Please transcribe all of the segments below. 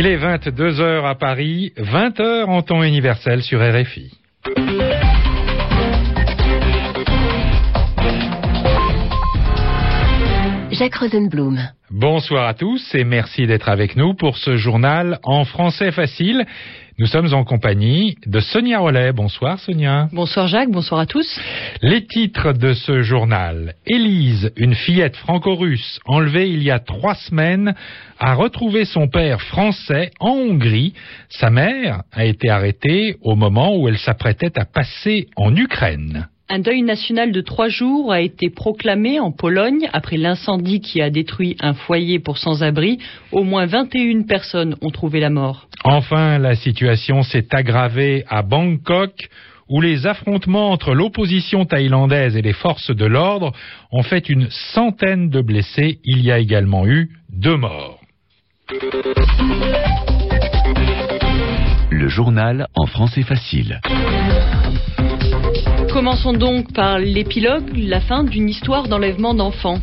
Il est 22h à Paris, 20h en temps universel sur RFI. Jacques Rosenblum. Bonsoir à tous et merci d'être avec nous pour ce journal en français facile. Nous sommes en compagnie de Sonia Rollet. Bonsoir Sonia. Bonsoir Jacques, bonsoir à tous. Les titres de ce journal. Élise, une fillette franco-russe enlevée il y a trois semaines, a retrouvé son père français en Hongrie. Sa mère a été arrêtée au moment où elle s'apprêtait à passer en Ukraine. Un deuil national de trois jours a été proclamé en Pologne après l'incendie qui a détruit un foyer pour sans-abri. Au moins 21 personnes ont trouvé la mort. Enfin, la situation s'est aggravée à Bangkok où les affrontements entre l'opposition thaïlandaise et les forces de l'ordre ont fait une centaine de blessés. Il y a également eu deux morts. Le journal en français facile. Commençons donc par l'épilogue, la fin d'une histoire d'enlèvement d'enfants.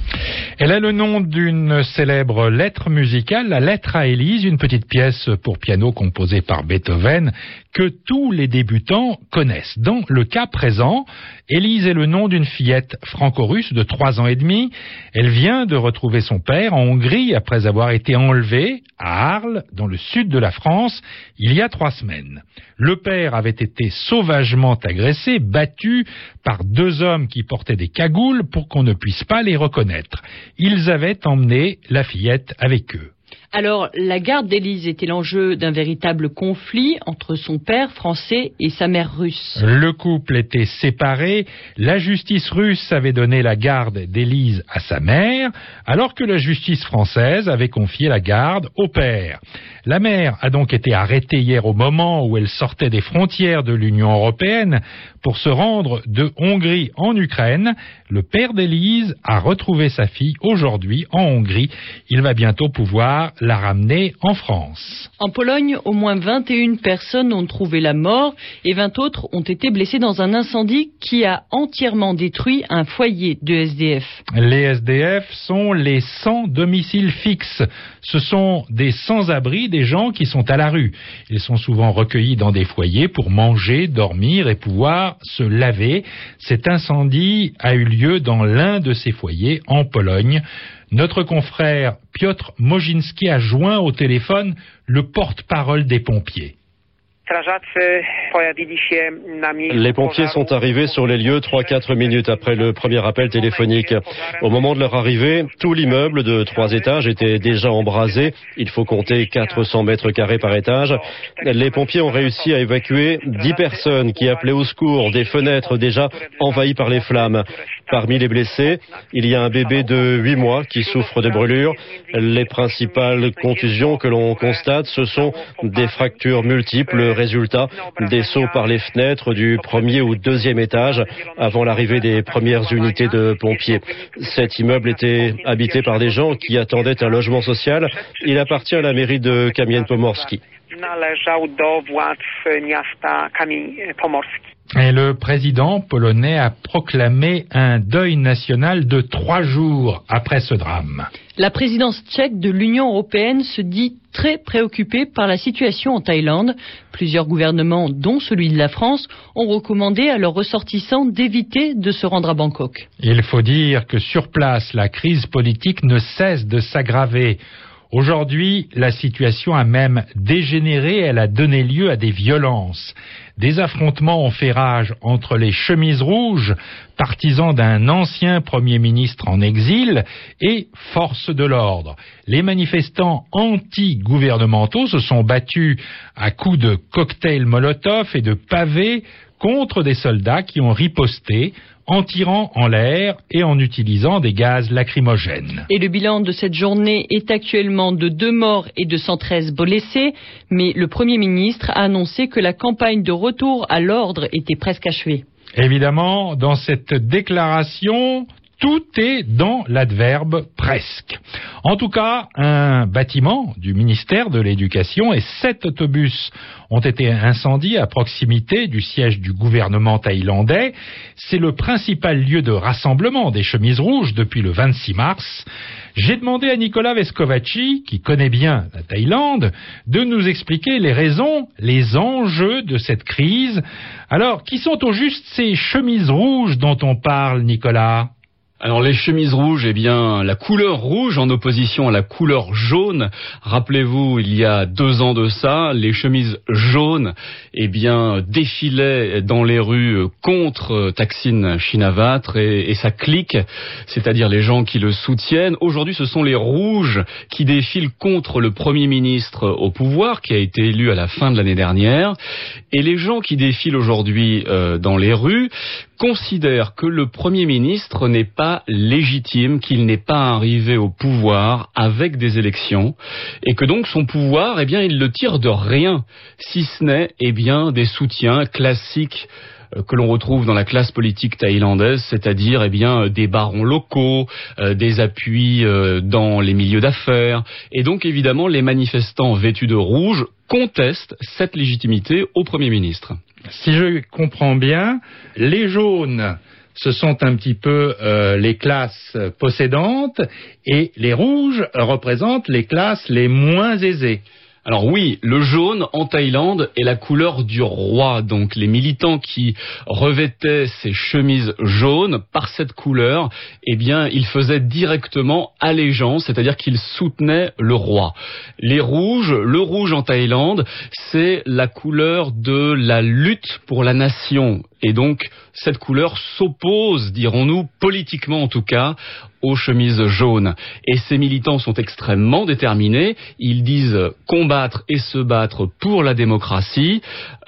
Elle a le nom d'une célèbre lettre musicale, la lettre à Élise, une petite pièce pour piano composée par Beethoven que tous les débutants connaissent. Dans le cas présent, Élise est le nom d'une fillette franco-russe de trois ans et demi. Elle vient de retrouver son père en Hongrie après avoir été enlevée à Arles, dans le sud de la France, il y a trois semaines. Le père avait été sauvagement agressé, battu par deux hommes qui portaient des cagoules pour qu'on ne puisse pas les reconnaître. Ils avaient emmené la fillette avec eux. Alors, la garde d'Élise était l'enjeu d'un véritable conflit entre son père français et sa mère russe? Le couple était séparé. La justice russe avait donné la garde d'Élise à sa mère, alors que la justice française avait confié la garde au père. La mère a donc été arrêtée hier au moment où elle sortait des frontières de l'Union européenne pour se rendre de Hongrie en Ukraine. Le père d'Élise a retrouvé sa fille aujourd'hui en Hongrie. Il va bientôt pouvoir la ramener en France. En Pologne, au moins 21 personnes ont trouvé la mort et 20 autres ont été blessées dans un incendie qui a entièrement détruit un foyer de SDF. Les SDF sont les sans domicile fixe. Ce sont des sans-abri, des gens qui sont à la rue. Ils sont souvent recueillis dans des foyers pour manger, dormir et pouvoir se laver. Cet incendie a eu lieu dans l'un de ces foyers en Pologne. Notre confrère Piotr Mojinski a joint au téléphone le porte-parole des pompiers. Les pompiers sont arrivés sur les lieux 3-4 minutes après le premier appel téléphonique. Au moment de leur arrivée, tout l'immeuble de trois étages était déjà embrasé. Il faut compter 400 mètres carrés par étage. Les pompiers ont réussi à évacuer 10 personnes qui appelaient au secours, des fenêtres déjà envahies par les flammes. Parmi les blessés, il y a un bébé de 8 mois qui souffre de brûlures. Les principales contusions que l'on constate, ce sont des fractures multiples, résultat des sauts par les fenêtres du premier ou deuxième étage avant l'arrivée des premières unités de pompiers. Cet immeuble était habité par des gens qui attendaient un logement social. Il appartient à la mairie de Kamien-Pomorski. Et le président polonais a proclamé un deuil national de trois jours après ce drame. La présidence tchèque de l'Union européenne se dit très préoccupée par la situation en Thaïlande. Plusieurs gouvernements, dont celui de la France, ont recommandé à leurs ressortissants d'éviter de se rendre à Bangkok. Il faut dire que sur place, la crise politique ne cesse de s'aggraver. Aujourd'hui, la situation a même dégénéré, elle a donné lieu à des violences. Des affrontements ont fait rage entre les chemises rouges, partisans d'un ancien Premier ministre en exil, et forces de l'ordre. Les manifestants anti-gouvernementaux se sont battus à coups de cocktails Molotov et de pavés contre des soldats qui ont riposté en tirant en l'air et en utilisant des gaz lacrymogènes. Et le bilan de cette journée est actuellement de deux morts et de 113 blessés, mais le Premier ministre a annoncé que la campagne de retour à l'ordre était presque achevée. Évidemment, dans cette déclaration, tout est dans l'adverbe presque. En tout cas, un bâtiment du ministère de l'Éducation et sept autobus ont été incendiés à proximité du siège du gouvernement thaïlandais. C'est le principal lieu de rassemblement des chemises rouges depuis le 26 mars. J'ai demandé à Nicolas Vescovaci, qui connaît bien la Thaïlande, de nous expliquer les raisons, les enjeux de cette crise. Alors, qui sont au juste ces chemises rouges dont on parle, Nicolas? Alors les chemises rouges, eh bien la couleur rouge en opposition à la couleur jaune. Rappelez-vous, il y a deux ans de ça, les chemises jaunes, eh bien défilaient dans les rues contre Taksin Shinawatra et, et sa clique, c'est-à-dire les gens qui le soutiennent. Aujourd'hui, ce sont les rouges qui défilent contre le premier ministre au pouvoir, qui a été élu à la fin de l'année dernière, et les gens qui défilent aujourd'hui euh, dans les rues considère que le Premier ministre n'est pas légitime, qu'il n'est pas arrivé au pouvoir avec des élections, et que donc son pouvoir, eh bien, il le tire de rien, si ce n'est, eh bien, des soutiens classiques euh, que l'on retrouve dans la classe politique thaïlandaise, c'est-à-dire eh bien des barons locaux, euh, des appuis euh, dans les milieux d'affaires, et donc évidemment les manifestants vêtus de rouge contestent cette légitimité au Premier ministre. Si je comprends bien, les jaunes ce sont un petit peu les classes possédantes et les rouges représentent les classes les moins aisées. Alors oui, le jaune en Thaïlande est la couleur du roi. Donc les militants qui revêtaient ces chemises jaunes par cette couleur, eh bien, ils faisaient directement allégeance, c'est-à-dire qu'ils soutenaient le roi. Les rouges, le rouge en Thaïlande, c'est la couleur de la lutte pour la nation. Et donc, cette couleur s'oppose, dirons-nous, politiquement en tout cas, aux chemises jaunes. Et ces militants sont extrêmement déterminés. Ils disent combattre et se battre pour la démocratie.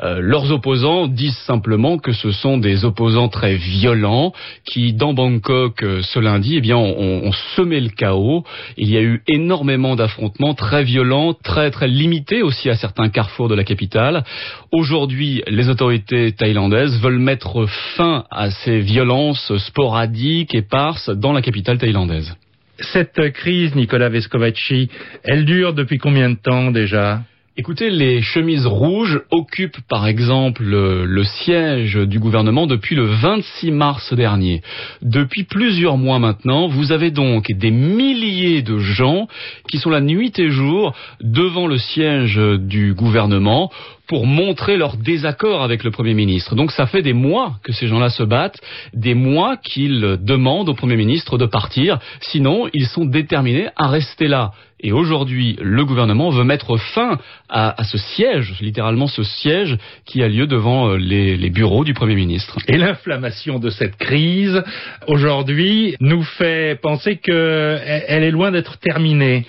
Euh, leurs opposants disent simplement que ce sont des opposants très violents qui, dans Bangkok euh, ce lundi, eh bien, ont, ont semé le chaos. Il y a eu énormément d'affrontements très violents, très très limités aussi à certains carrefours de la capitale. Aujourd'hui, les autorités thaïlandaises veulent mettre fin à ces violences sporadiques, éparses dans la capitale thaïlandaise. Cette crise, Nicolas Vescovaci, elle dure depuis combien de temps déjà? Écoutez, les chemises rouges occupent par exemple le, siège du gouvernement depuis le 26 mars dernier. Depuis plusieurs mois maintenant, vous avez donc des milliers de gens qui sont la nuit et jour devant le siège du gouvernement pour montrer leur désaccord avec le Premier ministre. Donc ça fait des mois que ces gens-là se battent, des mois qu'ils demandent au Premier ministre de partir, sinon ils sont déterminés à rester là. Et aujourd'hui, le gouvernement veut mettre fin à, ce siège, littéralement ce siège qui a lieu devant euh, les, les bureaux du Premier ministre. Et l'inflammation de cette crise, aujourd'hui, nous fait penser qu'elle est loin d'être terminée.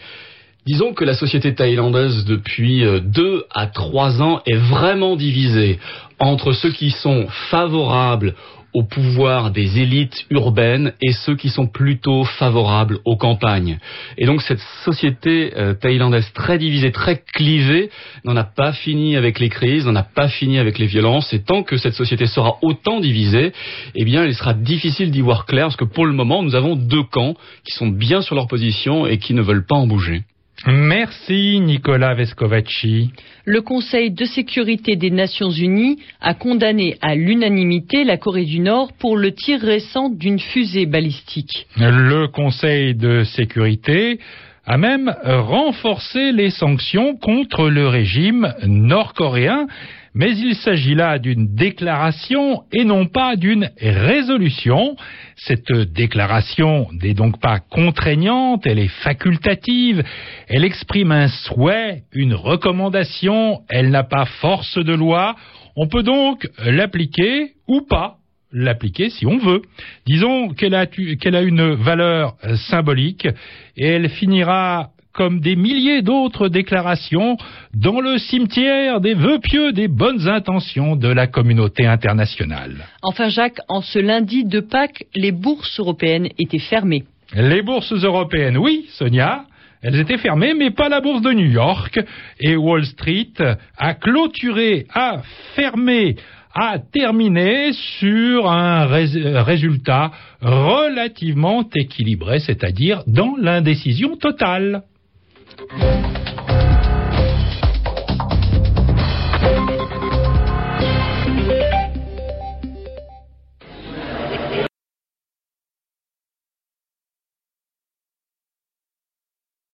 Disons que la société thaïlandaise depuis euh, deux à trois ans est vraiment divisée entre ceux qui sont favorables au pouvoir des élites urbaines et ceux qui sont plutôt favorables aux campagnes. Et donc cette société euh, thaïlandaise très divisée, très clivée, n'en a pas fini avec les crises, n'en a pas fini avec les violences. Et tant que cette société sera autant divisée, eh bien il sera difficile d'y voir clair, parce que pour le moment, nous avons deux camps qui sont bien sur leur position et qui ne veulent pas en bouger. Merci Nicolas Vescovaci. Le Conseil de sécurité des Nations Unies a condamné à l'unanimité la Corée du Nord pour le tir récent d'une fusée balistique. Le Conseil de sécurité a même renforcé les sanctions contre le régime nord-coréen mais il s'agit là d'une déclaration et non pas d'une résolution. Cette déclaration n'est donc pas contraignante, elle est facultative, elle exprime un souhait, une recommandation, elle n'a pas force de loi, on peut donc l'appliquer ou pas l'appliquer si on veut. Disons qu'elle a, qu'elle a une valeur symbolique et elle finira comme des milliers d'autres déclarations dans le cimetière des vœux pieux des bonnes intentions de la communauté internationale. Enfin Jacques, en ce lundi de Pâques, les bourses européennes étaient fermées. Les bourses européennes, oui, Sonia. Elles étaient fermées, mais pas la bourse de New York. Et Wall Street a clôturé, a fermé a terminé sur un résultat relativement équilibré, c'est-à-dire dans l'indécision totale.